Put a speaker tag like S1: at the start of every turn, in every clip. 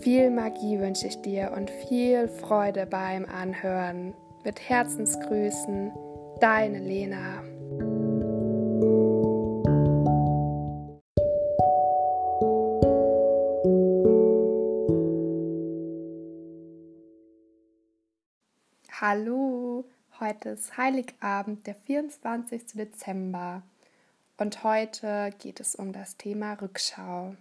S1: Viel Magie wünsche ich dir und viel Freude beim Anhören. Mit Herzensgrüßen, deine Lena. Hallo, heute ist Heiligabend, der 24. Dezember und heute geht es um das Thema Rückschau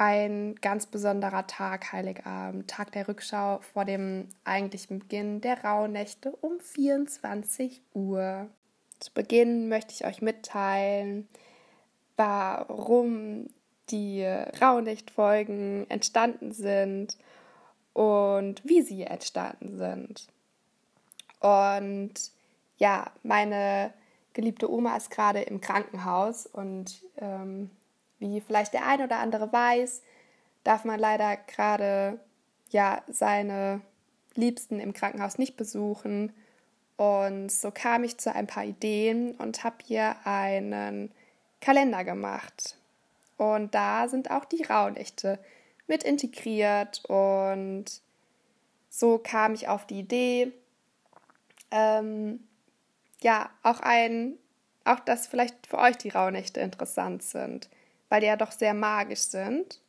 S1: ein ganz besonderer Tag, Heiligabend, Tag der Rückschau vor dem eigentlichen Beginn der Rauhnächte um 24 Uhr. Zu Beginn möchte ich euch mitteilen, warum die Rauhnachtfolgen entstanden sind und wie sie entstanden sind. Und ja, meine geliebte Oma ist gerade im Krankenhaus und ähm, wie vielleicht der ein oder andere weiß, darf man leider gerade ja seine Liebsten im Krankenhaus nicht besuchen. Und so kam ich zu ein paar Ideen und habe hier einen Kalender gemacht. Und da sind auch die Rauhnächte mit integriert. Und so kam ich auf die Idee, ähm, ja, auch ein, auch dass vielleicht für euch die Rauhnächte interessant sind weil die ja doch sehr magisch sind.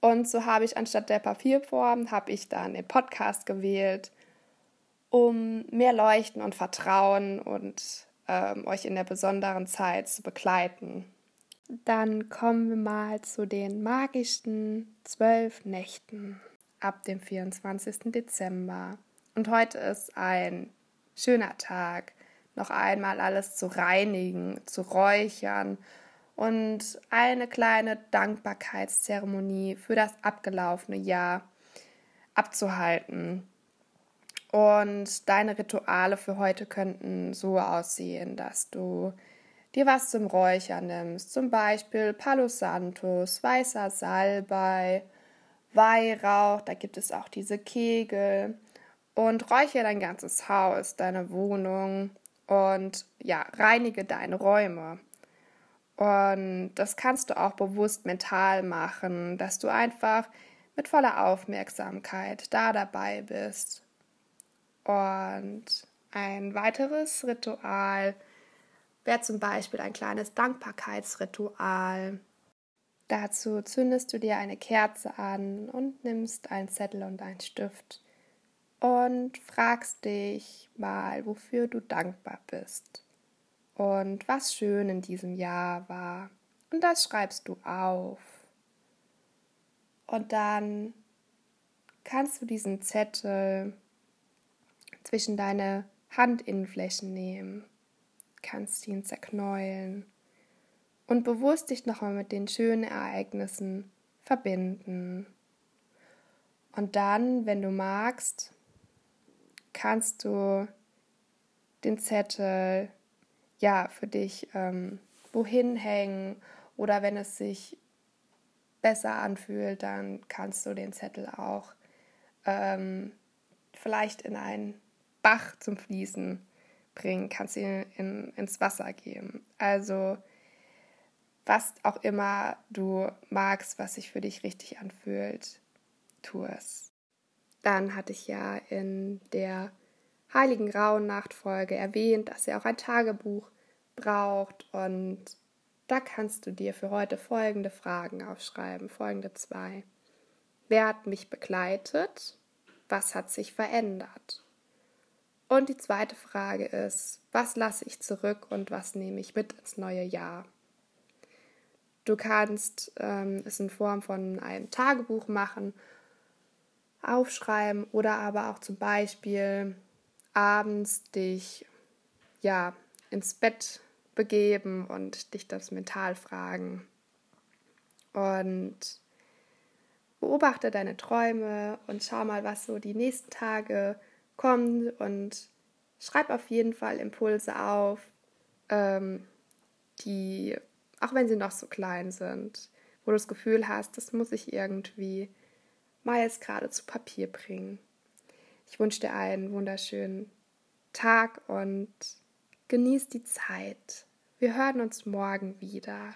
S1: Und so habe ich anstatt der Papierform, habe ich dann den Podcast gewählt, um mehr Leuchten und Vertrauen und ähm, euch in der besonderen Zeit zu begleiten. Dann kommen wir mal zu den magischen zwölf Nächten ab dem 24. Dezember. Und heute ist ein schöner Tag, noch einmal alles zu reinigen, zu räuchern und eine kleine Dankbarkeitszeremonie für das abgelaufene Jahr abzuhalten. Und deine Rituale für heute könnten so aussehen, dass du dir was zum Räuchern nimmst, zum Beispiel Palo Santos, weißer Salbei, Weihrauch, da gibt es auch diese Kegel und räuchere dein ganzes Haus, deine Wohnung und ja, reinige deine Räume. Und das kannst du auch bewusst mental machen, dass du einfach mit voller Aufmerksamkeit da dabei bist. Und ein weiteres Ritual wäre zum Beispiel ein kleines Dankbarkeitsritual. Dazu zündest du dir eine Kerze an und nimmst einen Zettel und einen Stift und fragst dich mal, wofür du dankbar bist und was schön in diesem Jahr war. Und das schreibst du auf. Und dann kannst du diesen Zettel zwischen deine Handinnenflächen nehmen, kannst ihn zerknäulen und bewusst dich nochmal mit den schönen Ereignissen verbinden. Und dann, wenn du magst, kannst du den Zettel ja, für dich ähm, wohin hängen oder wenn es sich besser anfühlt, dann kannst du den Zettel auch ähm, vielleicht in einen Bach zum Fließen bringen, kannst ihn in, ins Wasser geben. Also was auch immer du magst, was sich für dich richtig anfühlt, tu es. Dann hatte ich ja in der Heiligen Rauhnacht-Folge erwähnt, dass er auch ein Tagebuch braucht und da kannst du dir für heute folgende Fragen aufschreiben, folgende zwei. Wer hat mich begleitet? Was hat sich verändert? Und die zweite Frage ist, was lasse ich zurück und was nehme ich mit ins neue Jahr? Du kannst ähm, es in Form von einem Tagebuch machen, aufschreiben oder aber auch zum Beispiel abends dich ja ins Bett begeben und dich das mental fragen. Und beobachte deine Träume und schau mal, was so die nächsten Tage kommt und schreib auf jeden Fall Impulse auf, ähm, die, auch wenn sie noch so klein sind, wo du das Gefühl hast, das muss ich irgendwie mal jetzt gerade zu Papier bringen. Ich wünsche dir einen wunderschönen Tag und genieß die Zeit. Wir hören uns morgen wieder.